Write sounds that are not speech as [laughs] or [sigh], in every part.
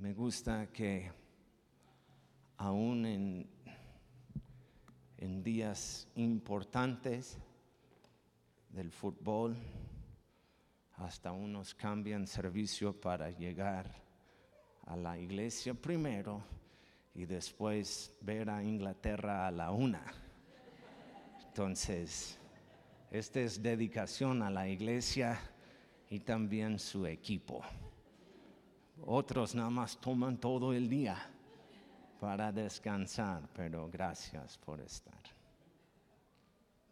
Me gusta que aún en, días importantes del fútbol, hasta unos cambian servicio para llegar a la iglesia primero y después ver a Inglaterra a la una. Entonces, esta es dedicación a la iglesia y también su equipo. Otros nada más toman todo el día para descansar, pero gracias por estar.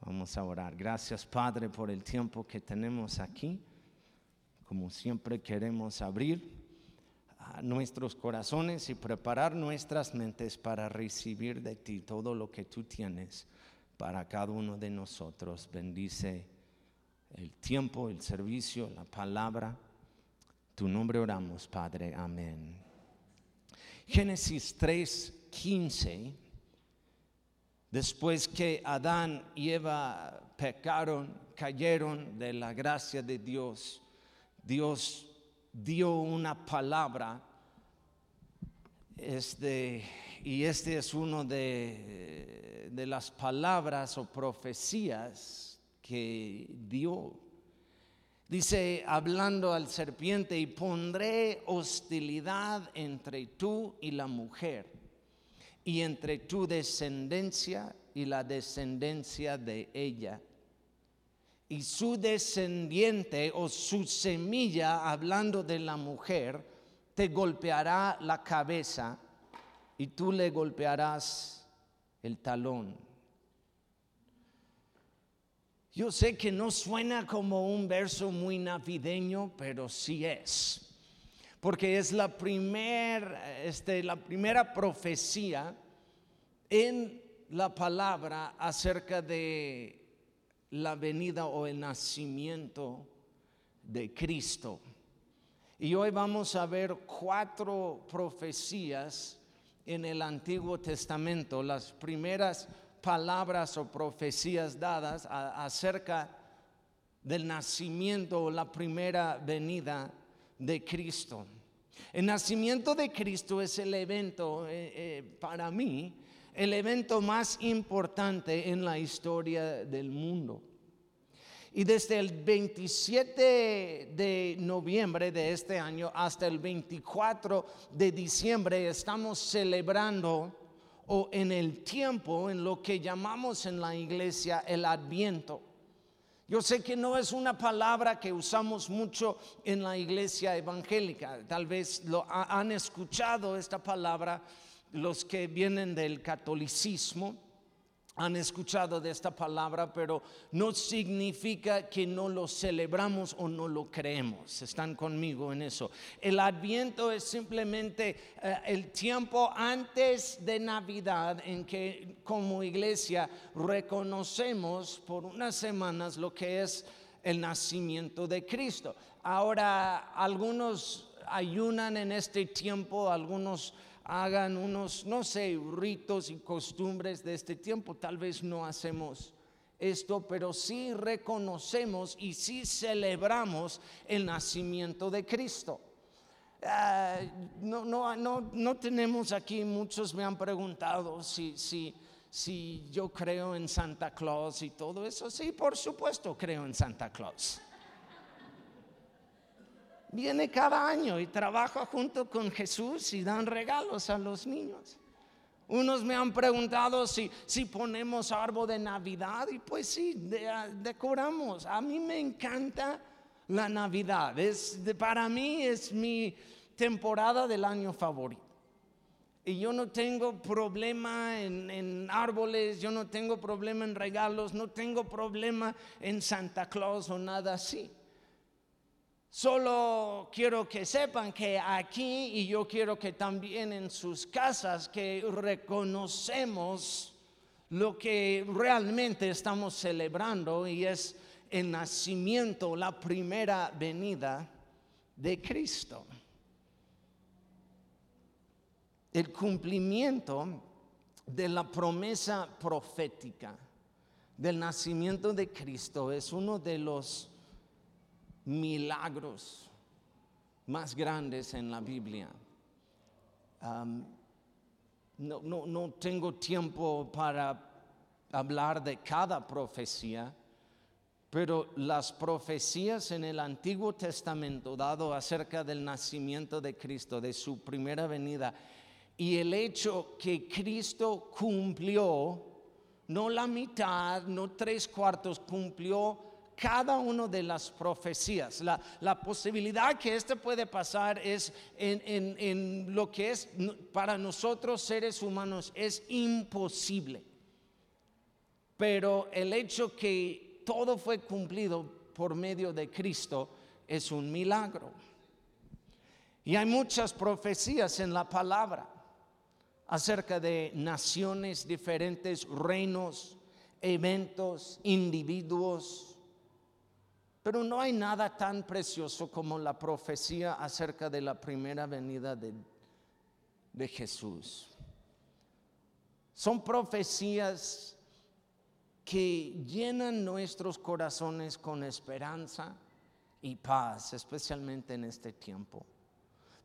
Vamos a orar. Gracias Padre por el tiempo que tenemos aquí. Como siempre queremos abrir nuestros corazones y preparar nuestras mentes para recibir de ti todo lo que tú tienes para cada uno de nosotros. Bendice el tiempo, el servicio, la palabra. Tu nombre oramos, Padre. Amén. Génesis 3:15. Después que Adán y Eva pecaron, cayeron de la gracia de Dios, Dios dio una palabra. Este, y este es uno de, de las palabras o profecías que dio Dice, hablando al serpiente, y pondré hostilidad entre tú y la mujer, y entre tu descendencia y la descendencia de ella. Y su descendiente o su semilla, hablando de la mujer, te golpeará la cabeza y tú le golpearás el talón. Yo sé que no suena como un verso muy navideño, pero sí es. Porque es la, este, la primera profecía en la palabra acerca de la venida o el nacimiento de Cristo. Y hoy vamos a ver cuatro profecías en el Antiguo Testamento. Las primeras palabras o profecías dadas acerca del nacimiento o la primera venida de Cristo. El nacimiento de Cristo es el evento, eh, eh, para mí, el evento más importante en la historia del mundo. Y desde el 27 de noviembre de este año hasta el 24 de diciembre estamos celebrando o en el tiempo en lo que llamamos en la iglesia el adviento. Yo sé que no es una palabra que usamos mucho en la iglesia evangélica. Tal vez lo han escuchado esta palabra los que vienen del catolicismo han escuchado de esta palabra, pero no significa que no lo celebramos o no lo creemos. Están conmigo en eso. El adviento es simplemente eh, el tiempo antes de Navidad en que como iglesia reconocemos por unas semanas lo que es el nacimiento de Cristo. Ahora, algunos ayunan en este tiempo, algunos hagan unos, no sé, ritos y costumbres de este tiempo. Tal vez no hacemos esto, pero sí reconocemos y sí celebramos el nacimiento de Cristo. Ah, no, no, no, no, tenemos aquí, muchos me han preguntado si, si, si yo creo en Santa Claus y todo eso. Sí, por supuesto creo en Santa Claus viene cada año y trabaja junto con Jesús y dan regalos a los niños. Unos me han preguntado si, si ponemos árbol de Navidad y pues sí, decoramos. A mí me encanta la Navidad. Es, para mí es mi temporada del año favorito. Y yo no tengo problema en, en, árboles, yo no tengo problema en regalos, no tengo problema en Santa Claus o nada así. Solo quiero que sepan que aquí y yo quiero que también en sus casas que reconocemos lo que realmente estamos celebrando y es el nacimiento, la primera venida de Cristo. El cumplimiento de la promesa profética del nacimiento de Cristo es uno de los milagros más grandes en la Biblia. no, no, no tengo tiempo para hablar de cada profecía, pero las profecías en el Antiguo Testamento dado acerca del nacimiento de Cristo, de su primera venida, y el hecho que Cristo cumplió, no la mitad, no tres cuartos, cumplió cada una de las profecías. La, posibilidad que esto puede pasar es en, en lo que es para nosotros seres humanos es imposible. Pero el hecho que todo fue cumplido por medio de Cristo es un milagro. Y hay muchas profecías en la palabra acerca de naciones diferentes, reinos, eventos, individuos. Pero no hay nada tan precioso como la profecía acerca de la primera venida de, de Jesús. Son profecías que llenan nuestros corazones con esperanza y paz, especialmente en este tiempo.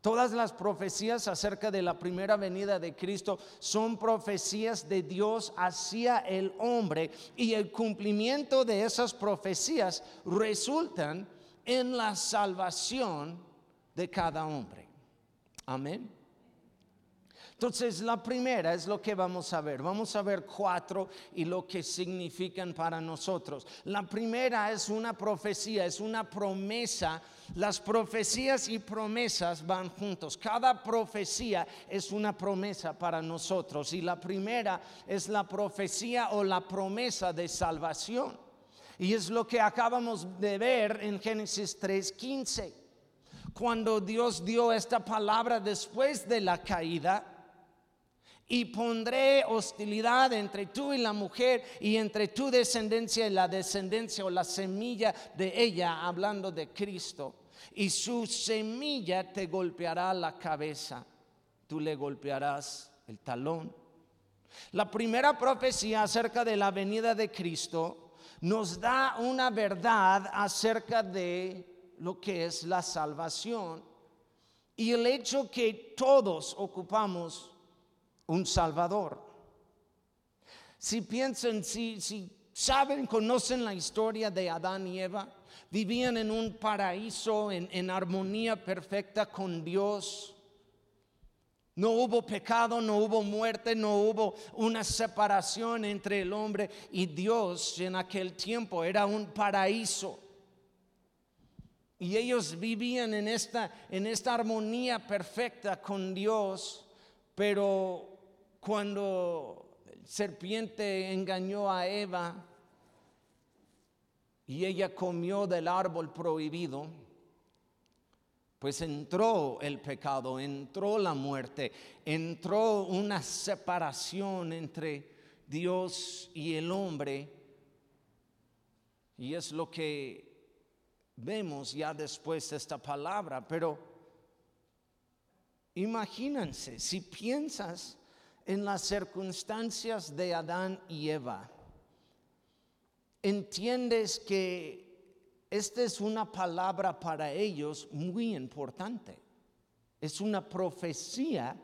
Todas las profecías acerca de la primera venida de Cristo son profecías de Dios hacia el hombre y el cumplimiento de esas profecías resultan en la salvación de cada hombre. Amén. Entonces, la primera es lo que vamos a ver. Vamos a ver cuatro y lo que significan para nosotros. La primera es una profecía, es una promesa. Las profecías y promesas van juntos. Cada profecía es una promesa para nosotros. Y la primera es la profecía o la promesa de salvación. Y es lo que acabamos de ver en Génesis 3:15. Cuando Dios dio esta palabra después de la caída, y pondré hostilidad entre tú y la mujer y entre tu descendencia y la descendencia o la semilla de ella, hablando de Cristo. Y su semilla te golpeará la cabeza, tú le golpearás el talón. La primera profecía acerca de la venida de Cristo nos da una verdad acerca de lo que es la salvación y el hecho que todos ocupamos un Salvador. Si piensan, si, saben, conocen la historia de Adán y Eva, vivían en un paraíso en, en armonía perfecta con Dios. No hubo pecado, no hubo muerte, no hubo una separación entre el hombre y Dios en aquel tiempo. Era un paraíso. Y ellos vivían en esta, en esta armonía perfecta con Dios, pero cuando el serpiente engañó a Eva y ella comió del árbol prohibido, pues entró el pecado, entró la muerte, entró una separación entre Dios y el hombre. Y es lo que vemos ya después de esta palabra. Pero imagínense, si piensas en las circunstancias de Adán y Eva, entiendes que esta es una palabra para ellos muy importante. Es una profecía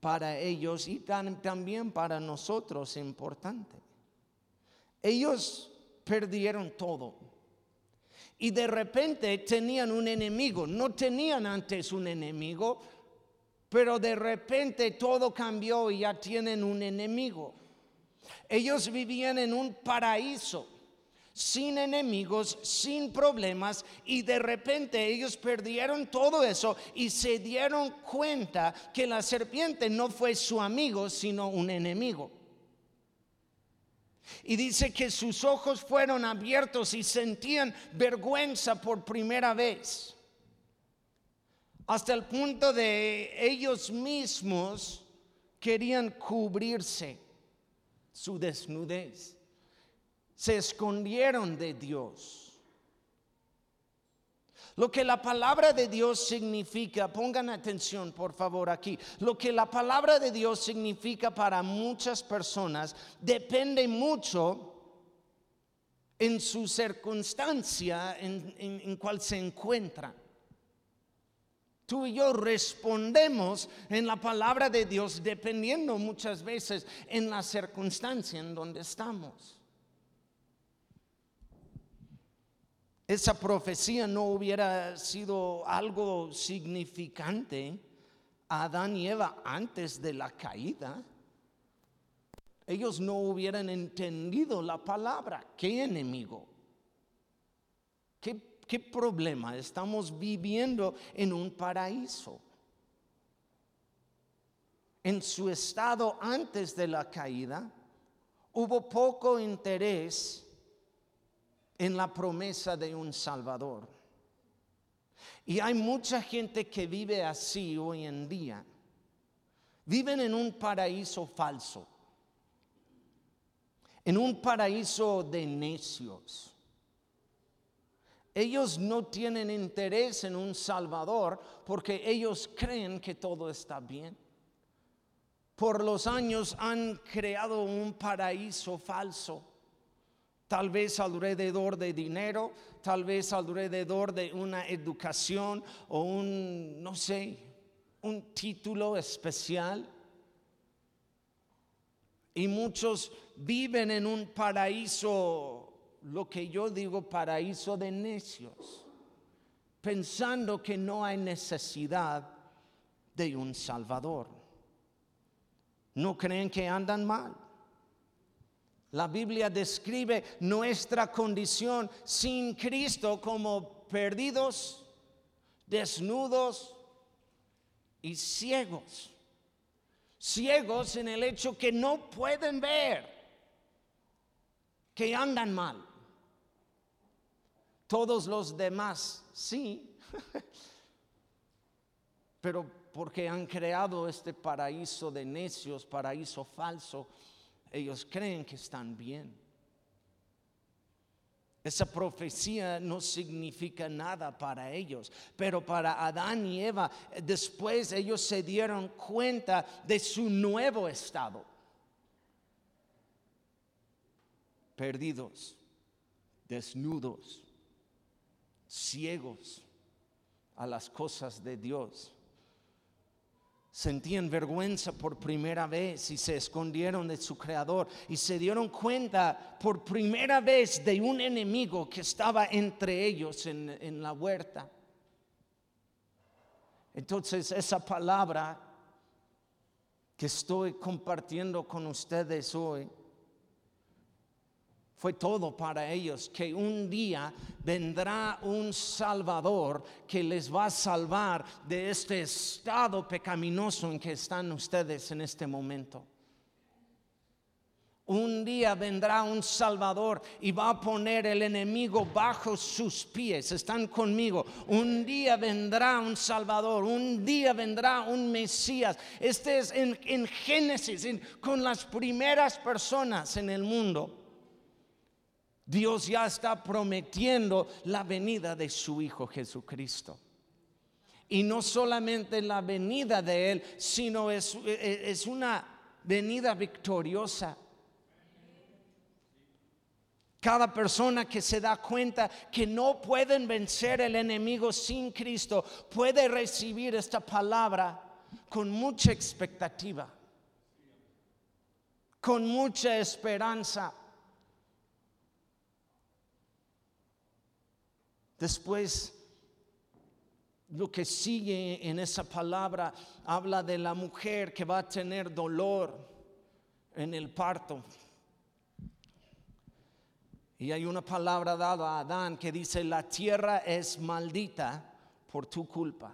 para ellos y también para nosotros importante. Ellos perdieron todo. Y de repente tenían un enemigo. No tenían antes un enemigo, pero de repente todo cambió y ya tienen un enemigo. Ellos vivían en un paraíso, sin enemigos, sin problemas, y de repente ellos perdieron todo eso y se dieron cuenta que la serpiente no fue su amigo, sino un enemigo. Y dice que sus ojos fueron abiertos y sentían vergüenza por primera vez hasta el punto de ellos mismos querían cubrirse su desnudez. Se escondieron de Dios. Lo que la palabra de Dios significa, pongan atención por favor aquí, lo que la palabra de Dios significa para muchas personas depende mucho en su circunstancia en, en cual se encuentran. Tú y yo respondemos en la palabra de Dios dependiendo muchas veces en la circunstancia en donde estamos. Esa profecía no hubiera sido algo significante a Adán y Eva antes de la caída. Ellos no hubieran entendido la palabra. ¿Qué enemigo? ¿Qué ¿Qué problema? Estamos viviendo en un paraíso. En su estado antes de la caída, hubo poco interés en la promesa de un Salvador. Y hay mucha gente que vive así hoy en día. Viven en un paraíso falso, en un paraíso de necios ellos no tienen interés en un Salvador porque ellos creen que todo está bien. Por los años han creado un paraíso falso, tal vez alrededor de dinero, tal vez alrededor de una educación o un, no sé, un título especial. Y muchos viven en un paraíso lo que yo digo paraíso de necios, pensando que no hay necesidad de un Salvador. ¿No creen que andan mal? La Biblia describe nuestra condición sin Cristo como perdidos, desnudos y ciegos. Ciegos en el hecho que no pueden ver, que andan mal. Todos los demás, sí, [laughs] pero porque han creado este paraíso de necios, paraíso falso, ellos creen que están bien. Esa profecía no significa nada para ellos, pero para Adán y Eva, después ellos se dieron cuenta de su nuevo estado. Perdidos, desnudos, ciegos a las cosas de Dios. Sentían vergüenza por primera vez y se escondieron de su creador y se dieron cuenta por primera vez de un enemigo que estaba entre ellos en, en la huerta. Entonces esa palabra que estoy compartiendo con ustedes hoy fue todo para ellos, que un día vendrá un Salvador que les va a salvar de este estado pecaminoso en que están ustedes en este momento. Un día vendrá un Salvador y va a poner el enemigo bajo sus pies. Están conmigo. Un día vendrá un Salvador. Un día vendrá un Mesías. Este es en, Génesis, con las primeras personas en el mundo. Dios ya está prometiendo la venida de su Hijo Jesucristo. Y no solamente la venida de Él, sino es, es una venida victoriosa. Cada persona que se da cuenta que no pueden vencer el enemigo sin Cristo puede recibir esta palabra con mucha expectativa, con mucha esperanza. Después, lo que sigue en esa palabra habla de la mujer que va a tener dolor en el parto. Y hay una palabra dada a Adán que dice, la tierra es maldita por tu culpa.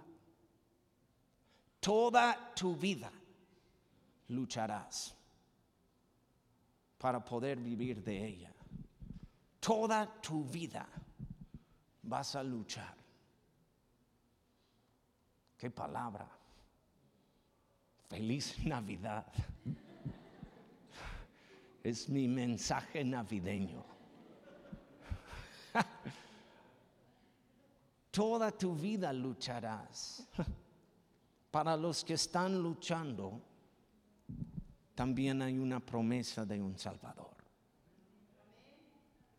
Toda tu vida lucharás para poder vivir de ella. Toda tu vida vas a luchar. Qué palabra. Feliz [laughs] Navidad. Es mi mensaje navideño. [laughs] Toda tu vida lucharás. Para los que están luchando, también hay una promesa de un Salvador.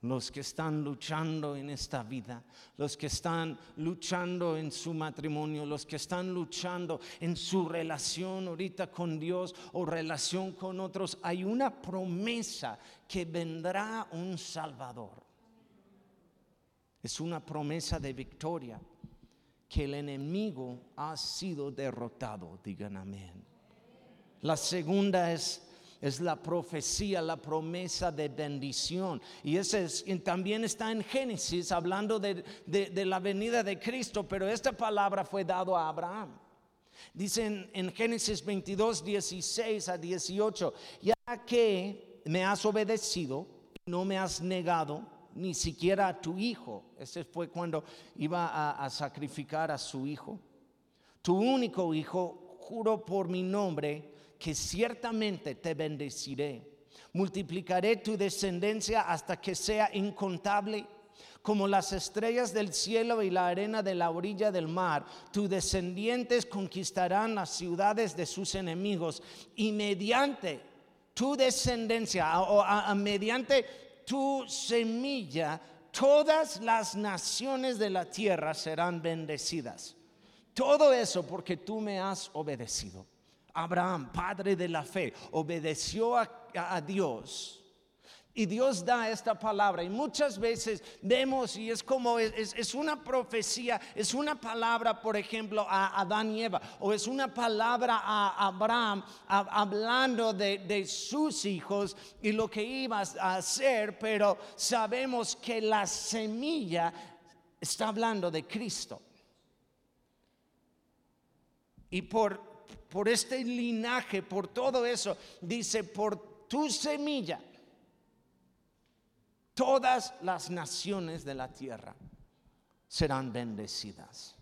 Los que están luchando en esta vida, los que están luchando en su matrimonio, los que están luchando en su relación ahorita con Dios o relación con otros, hay una promesa que vendrá un Salvador. Es una promesa de victoria, que el enemigo ha sido derrotado, digan amén. La segunda es es la profecía, la promesa de bendición. Y ese también está en Génesis, hablando de, la venida de Cristo, pero esta palabra fue dado a Abraham. Dicen en Génesis 22, 16 a 18, ya que me has obedecido, no me has negado ni siquiera a tu hijo. Ese fue cuando iba a sacrificar a su hijo. Tu único hijo, juro por mi nombre, que ciertamente te bendeciré. Multiplicaré tu descendencia hasta que sea incontable como las estrellas del cielo y la arena de la orilla del mar. Tus descendientes conquistarán las ciudades de sus enemigos y mediante tu descendencia o mediante tu semilla, todas las naciones de la tierra serán bendecidas. Todo eso porque tú me has obedecido. Abraham, padre de la fe, obedeció a, Dios. Y Dios da esta palabra. Y muchas veces vemos, y es como, es, una profecía, es una palabra, por ejemplo, a Adán y Eva, o es una palabra a Abraham hablando de, de sus hijos y lo que iba a hacer, pero sabemos que la semilla está hablando de Cristo. Y por por este linaje, por todo eso, dice, por tu semilla, todas las naciones de la tierra serán bendecidas.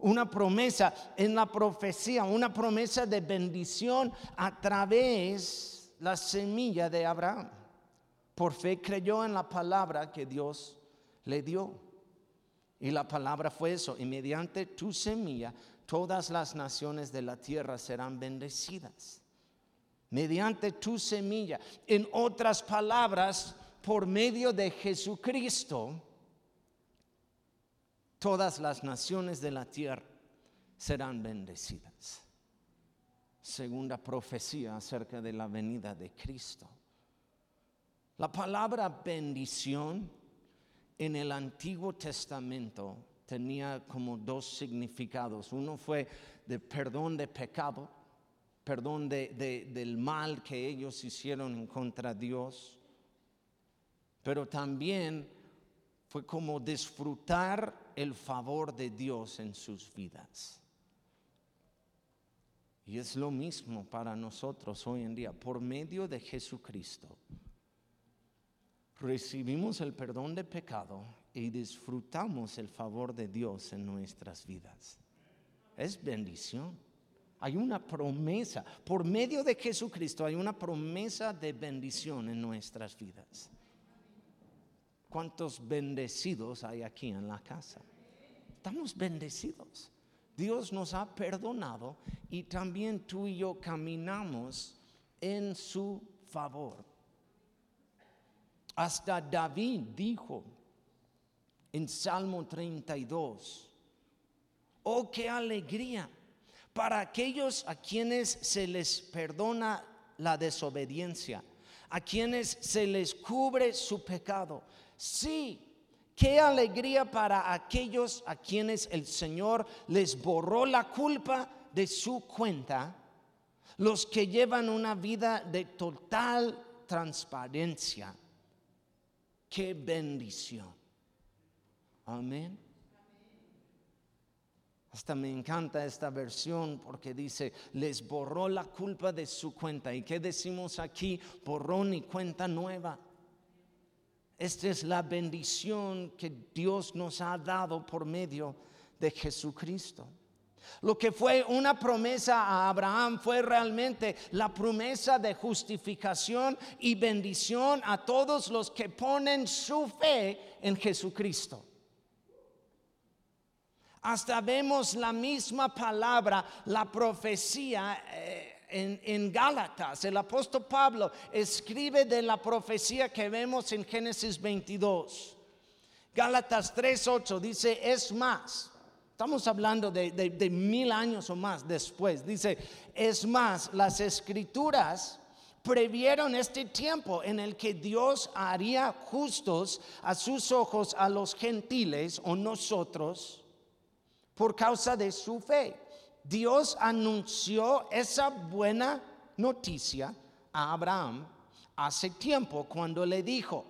Una promesa en la profecía, una promesa de bendición a través de la semilla de Abraham. Por fe creyó en la palabra que Dios le dio. Y la palabra fue eso, y mediante tu semilla todas las naciones de la tierra serán bendecidas. Mediante tu semilla. En otras palabras, por medio de Jesucristo, todas las naciones de la tierra serán bendecidas. Segunda profecía acerca de la venida de Cristo. La palabra bendición en el Antiguo Testamento tenía como dos significados. Uno fue de perdón de pecado, perdón de, del mal que ellos hicieron en contra Dios, pero también fue como disfrutar el favor de Dios en sus vidas. Y es lo mismo para nosotros hoy en día, por medio de Jesucristo. Recibimos el perdón de pecado y disfrutamos el favor de Dios en nuestras vidas. Es bendición. Hay una promesa, por medio de Jesucristo hay una promesa de bendición en nuestras vidas. ¿Cuántos bendecidos hay aquí en la casa? Estamos bendecidos. Dios nos ha perdonado y también tú y yo caminamos en su favor. Hasta David dijo, en Salmo 32. Oh, qué alegría para aquellos a quienes se les perdona la desobediencia, a quienes se les cubre su pecado. Sí, qué alegría para aquellos a quienes el Señor les borró la culpa de su cuenta, los que llevan una vida de total transparencia. Qué bendición. Amén. Hasta me encanta esta versión porque dice, les borró la culpa de su cuenta. ¿Y qué decimos aquí? Borrón y cuenta nueva. Esta es la bendición que Dios nos ha dado por medio de Jesucristo. Lo que fue una promesa a Abraham fue realmente la promesa de justificación y bendición a todos los que ponen su fe en Jesucristo hasta vemos la misma palabra, la profecía, eh, en, Gálatas, el apóstol Pablo escribe de la profecía que vemos en Génesis 22. Gálatas 3.8 dice, es más, estamos hablando de, de mil años o más después, dice, es más, las escrituras previeron este tiempo en el que Dios haría justos a sus ojos a los gentiles o nosotros por causa de su fe. Dios anunció esa buena noticia a Abraham hace tiempo cuando le dijo,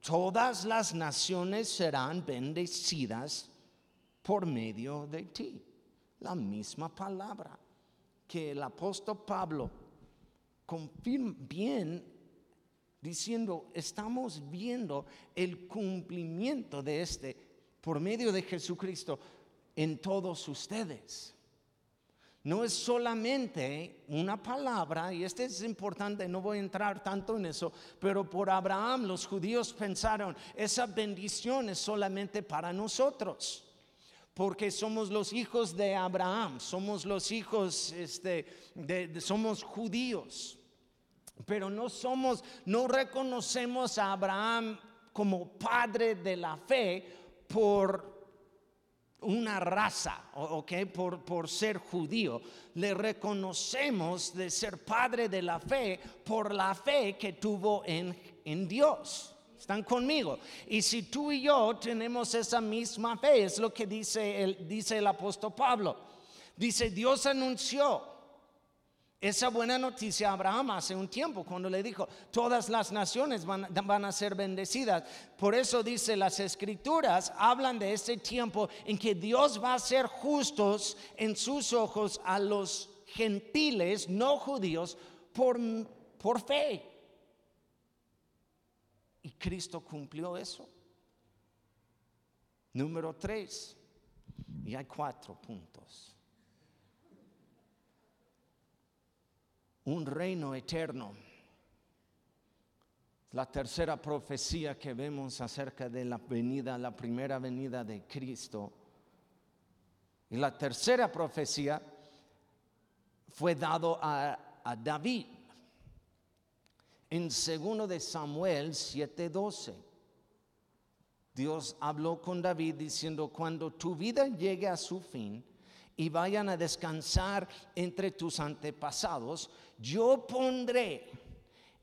todas las naciones serán bendecidas por medio de ti. La misma palabra que el apóstol Pablo confirma bien diciendo, estamos viendo el cumplimiento de este por medio de Jesucristo en todos ustedes. No es solamente una palabra, y este es importante, no voy a entrar tanto en eso, pero por Abraham los judíos pensaron, esa bendición es solamente para nosotros porque somos los hijos de Abraham, somos los hijos, este, de, somos judíos pero no somos, no reconocemos a Abraham como padre de la fe por una raza, ¿ok? Por, por ser judío. Le reconocemos de ser padre de la fe por la fe que tuvo en, en Dios. ¿Están conmigo? Y si tú y yo tenemos esa misma fe, es lo que dice el, dice el apóstol Pablo. Dice, Dios anunció esa buena noticia a Abraham hace un tiempo cuando le dijo, todas las naciones van, a ser bendecidas. Por eso dice, las escrituras hablan de ese tiempo en que Dios va a ser justos en sus ojos a los gentiles, no judíos, por, por fe. Y Cristo cumplió eso. Número tres. Y hay cuatro puntos. Un reino eterno. La tercera profecía que vemos acerca de la venida, la primera venida de Cristo. Y la tercera profecía fue dado a, David en segundo de Samuel 7:12. Dios habló con David diciendo, cuando tu vida llegue a su fin, y vayan a descansar entre tus antepasados, yo pondré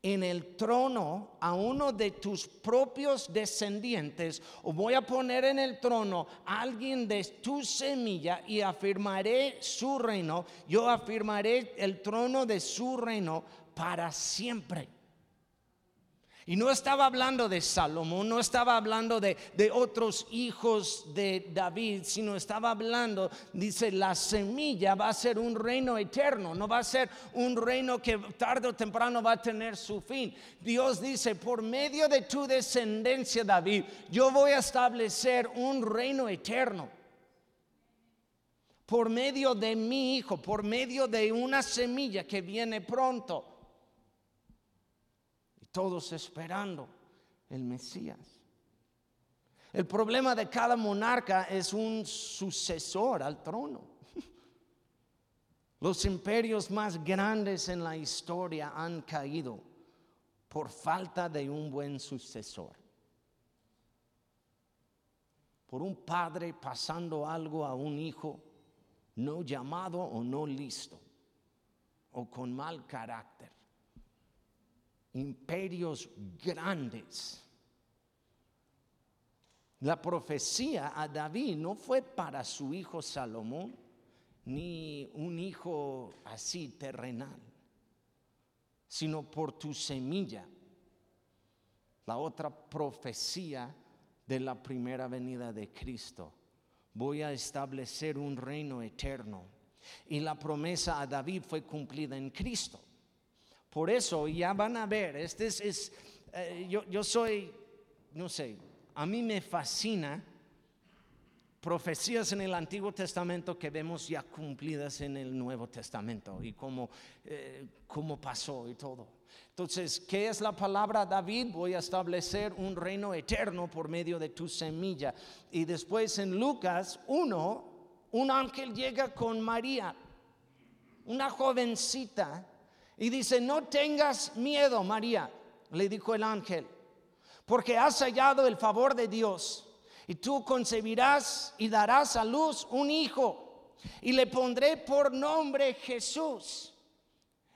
en el trono a uno de tus propios descendientes, o voy a poner en el trono a alguien de tu semilla y afirmaré su reino, yo afirmaré el trono de su reino para siempre. Y no estaba hablando de Salomón, no estaba hablando de, otros hijos de David, sino estaba hablando, dice, la semilla va a ser un reino eterno, no va a ser un reino que tarde o temprano va a tener su fin. Dios dice, por medio de tu descendencia, David, yo voy a establecer un reino eterno por medio de mi hijo, por medio de una semilla que viene pronto todos esperando el Mesías. El problema de cada monarca es un sucesor al trono. Los imperios más grandes en la historia han caído por falta de un buen sucesor. Por un padre pasando algo a un hijo no llamado o no listo o con mal carácter imperios grandes. La profecía a David no fue para su hijo Salomón, ni un hijo así terrenal, sino por tu semilla. La otra profecía de la primera venida de Cristo. Voy a establecer un reino eterno. Y la promesa a David fue cumplida en Cristo. Por eso ya van a ver, este es, eh, yo, yo soy, no sé, a mí me fascina profecías en el Antiguo Testamento que vemos ya cumplidas en el Nuevo Testamento y cómo, eh, cómo pasó y todo. Entonces, ¿qué es la palabra David? Voy a establecer un reino eterno por medio de tu semilla. Y después en Lucas 1, un ángel llega con María, una jovencita Y dice, no tengas miedo, María, le dijo el ángel, porque has hallado el favor de Dios. Y tú concebirás y darás a luz un hijo, y le pondré por nombre Jesús.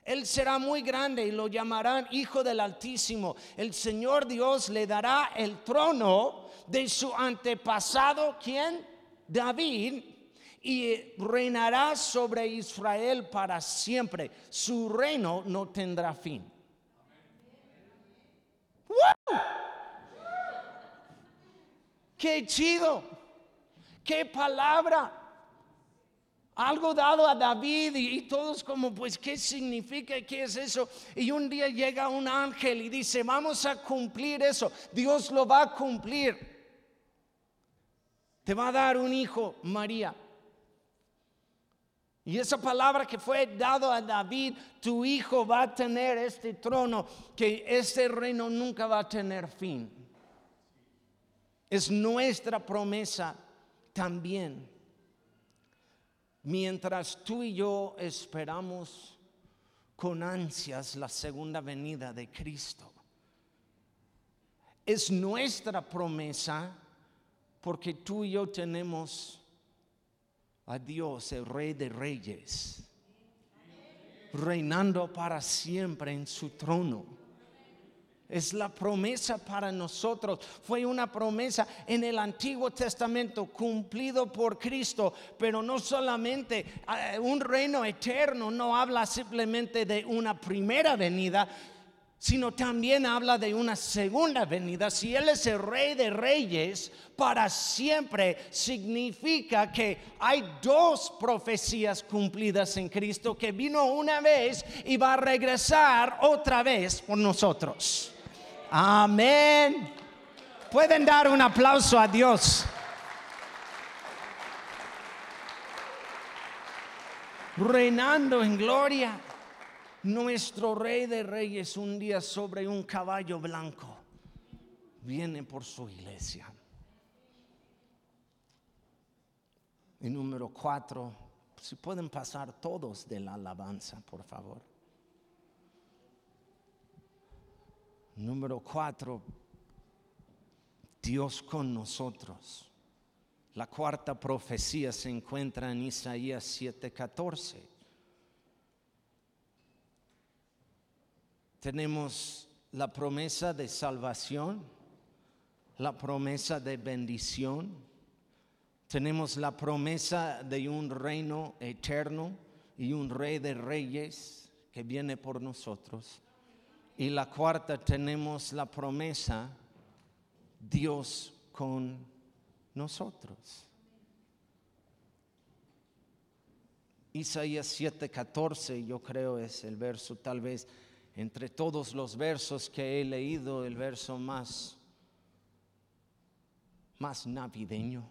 Él será muy grande y lo llamarán Hijo del Altísimo. El Señor Dios le dará el trono de su antepasado, ¿quién? David, y reinará sobre Israel para siempre. Su reino no tendrá fin. ¡Qué chido! ¡Qué palabra! Algo dado a David y, todos como, pues, ¿qué significa? ¿Qué es eso? Y un día llega un ángel y dice, vamos a cumplir eso. Dios lo va a cumplir. Te va a dar un hijo, María. Y esa palabra que fue dado a David, tu hijo va a tener este trono, que este reino nunca va a tener fin. Es nuestra promesa también. Mientras tú y yo esperamos con ansias la segunda venida de Cristo. Es nuestra promesa porque tú y yo tenemos a Dios, el Rey de Reyes, reinando para siempre en su trono. Es la promesa para nosotros. Fue una promesa en el Antiguo Testamento cumplido por Cristo, pero no solamente eh, un reino eterno, no habla simplemente de una primera venida, sino también habla de una segunda venida. Si Él es el rey de reyes para siempre, significa que hay dos profecías cumplidas en Cristo, que vino una vez y va a regresar otra vez por nosotros. Amén. Pueden dar un aplauso a Dios. Reinando en gloria, nuestro rey de reyes un día sobre un caballo blanco viene por su iglesia. Y número cuatro, si pueden pasar todos de la alabanza, por favor. Número cuatro, Dios con nosotros. La cuarta profecía se encuentra en Isaías 7:14. Tenemos la promesa de salvación, la promesa de bendición, tenemos la promesa de un reino eterno y un rey de reyes que viene por nosotros. Y la cuarta tenemos la promesa, Dios con nosotros. Isaías 7:14 yo creo es el verso tal vez entre todos los versos que he leído el verso más más navideño.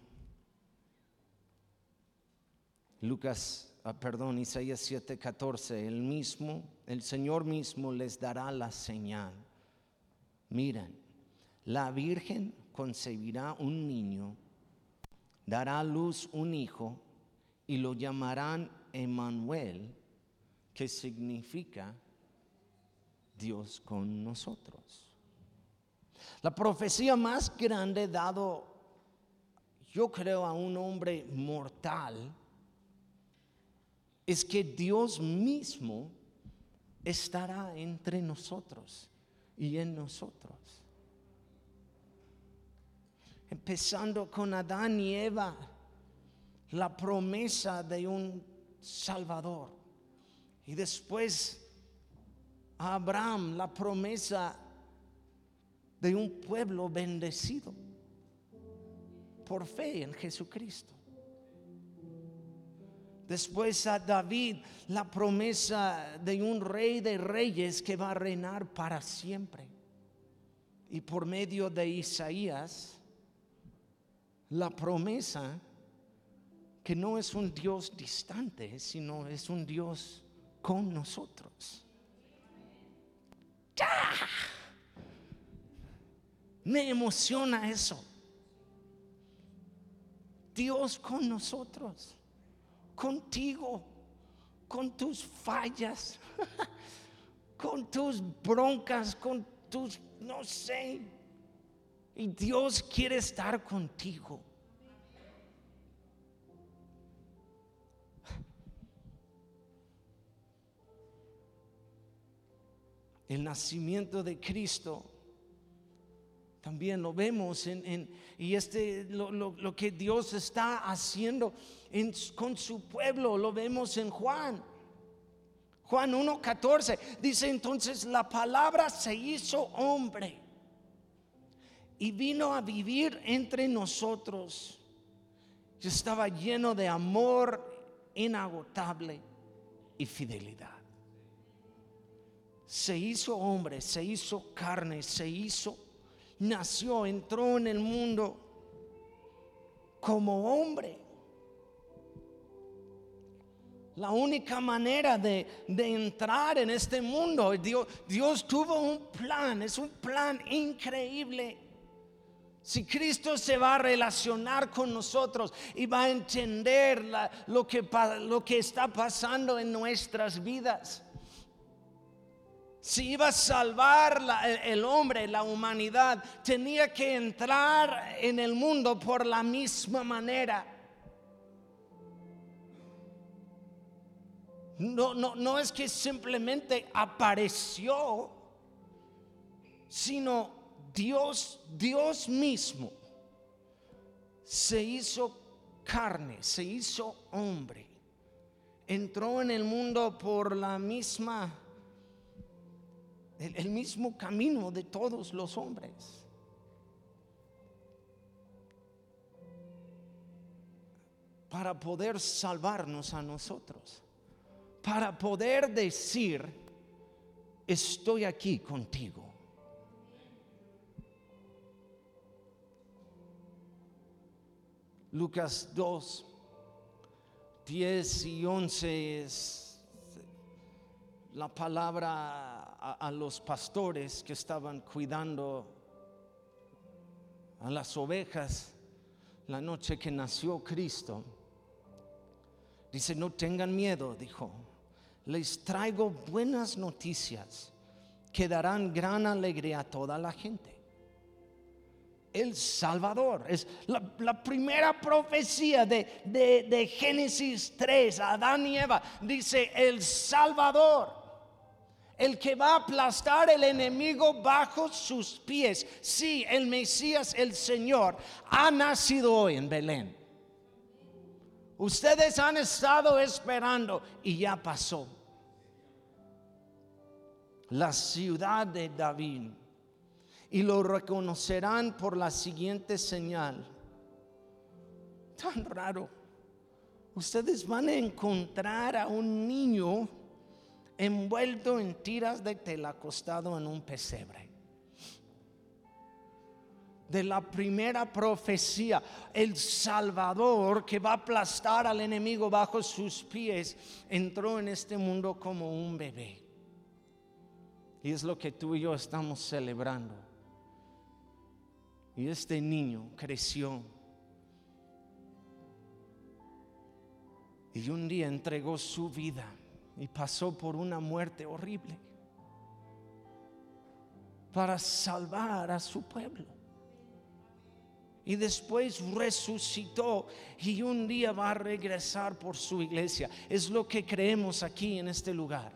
Lucas Ah, perdón, Isaías 7:14, el mismo, el Señor mismo les dará la señal. Miren, la Virgen concebirá un niño, dará a luz un hijo y lo llamarán Emmanuel, que significa Dios con nosotros. La profecía más grande dado, yo creo, a un hombre mortal es que Dios mismo estará entre nosotros y en nosotros. Empezando con Adán y Eva, la promesa de un Salvador. Y después a Abraham la promesa de un pueblo bendecido por fe en Jesucristo. Después a David la promesa de un rey de reyes que va a reinar para siempre. Y por medio de Isaías, la promesa que no es un Dios distante, sino es un Dios con nosotros. Me emociona eso. Dios con nosotros contigo, con tus fallas, [laughs] con tus broncas, con tus, no sé. Y Dios quiere estar contigo. El nacimiento de Cristo también lo vemos en, y este lo, que Dios está haciendo con su pueblo lo vemos en Juan. Juan 1:14 dice entonces la palabra se hizo hombre y vino a vivir entre nosotros. Y estaba lleno de amor inagotable y fidelidad. Se hizo hombre, se hizo carne, se hizo nació, entró en el mundo como hombre. La única manera de, entrar en este mundo, Dios, Dios tuvo un plan, es un plan increíble. Si Cristo se va a relacionar con nosotros y va a entender lo, que, lo que está pasando en nuestras vidas, si iba a salvar el hombre, la humanidad, tenía que entrar en el mundo por la misma manera. No, no, no es que simplemente apareció, sino Dios, Dios mismo se hizo carne, se hizo hombre, entró en el mundo por la misma el, mismo camino de todos los hombres. Para poder salvarnos a nosotros. Para poder decir, estoy aquí contigo. Lucas 2, 10 y 11 es la palabra a, los pastores que estaban cuidando a las ovejas la noche que nació Cristo. Dice, no tengan miedo, dijo, les traigo buenas noticias que darán gran alegría a toda la gente. El Salvador es la, primera profecía de, de, de Génesis 3, Adán y Eva. Dice, el Salvador el que va a aplastar el enemigo bajo sus pies. Sí, el Mesías, el Señor, ha nacido hoy en Belén. Ustedes han estado esperando y ya pasó. La ciudad de David. Y lo reconocerán por la siguiente señal. Tan raro. Ustedes van a encontrar a un niño envuelto en tiras de tela acostado en un pesebre. De la primera profecía, el Salvador que va a aplastar al enemigo bajo sus pies, entró en este mundo como un bebé. Y es lo que tú y yo estamos celebrando. Y este niño creció. Y un día entregó su vida y pasó por una muerte horrible para salvar a su pueblo. Y después resucitó y un día va a regresar por su iglesia. Es lo que creemos aquí en este lugar.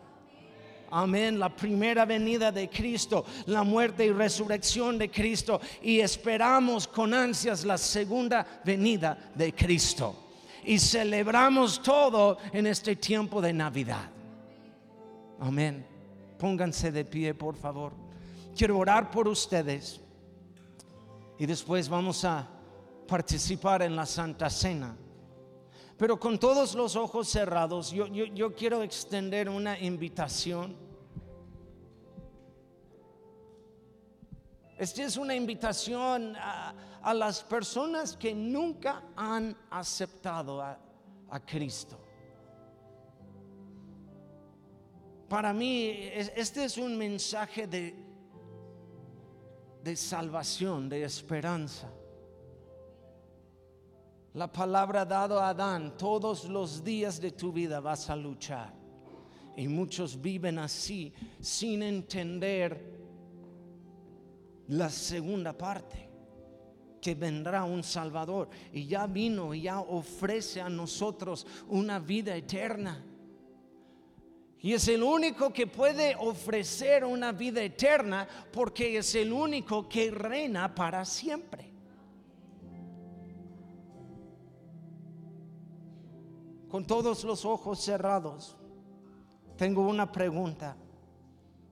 Amén, la primera venida de Cristo, la muerte y resurrección de Cristo. Y esperamos con ansias la segunda venida de Cristo y celebramos todo en este tiempo de Navidad. Amén. Pónganse de pie, por favor. Quiero orar por ustedes y después vamos a participar en la Santa Cena. Pero con todos los ojos cerrados, yo, quiero extender una invitación. Esta es una invitación a, las personas que nunca han aceptado a, Cristo. Para mí, este es un mensaje de, de salvación, de esperanza. La palabra dado a Adán, todos los días de tu vida vas a luchar. Y muchos viven así sin entender la segunda parte, que vendrá un Salvador. Y ya vino y ya ofrece a nosotros una vida eterna. Y es el único que puede ofrecer una vida eterna porque es el único que reina para siempre. Con todos los ojos cerrados, tengo una pregunta.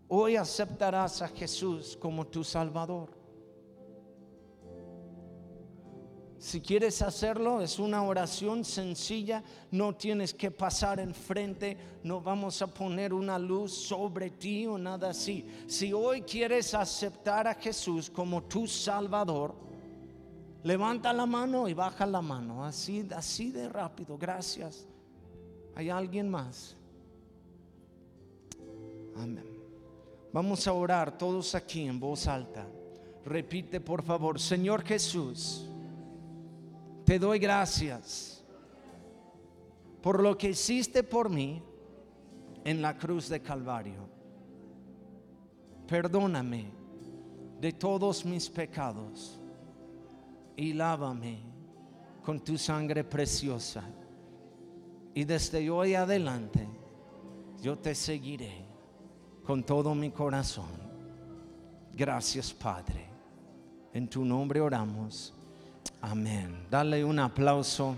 Hoy aceptarás a Jesús como tu Salvador. Si quieres hacerlo, es una oración sencilla, no tienes que pasar enfrente, no vamos a poner una luz sobre ti o nada así. Si hoy quieres aceptar a Jesús como tu Salvador, levanta la mano y baja la mano, así, así de rápido, gracias. ¿Hay alguien más? Amén. Vamos a orar todos aquí en voz alta. Repite por favor, Señor Jesús te doy gracias por lo que hiciste por mí en la cruz de Calvario. Perdóname de todos mis pecados y lávame con tu sangre preciosa. Y desde hoy adelante yo te seguiré con todo mi corazón. Gracias Padre. En tu nombre oramos. Amén. Dale un aplauso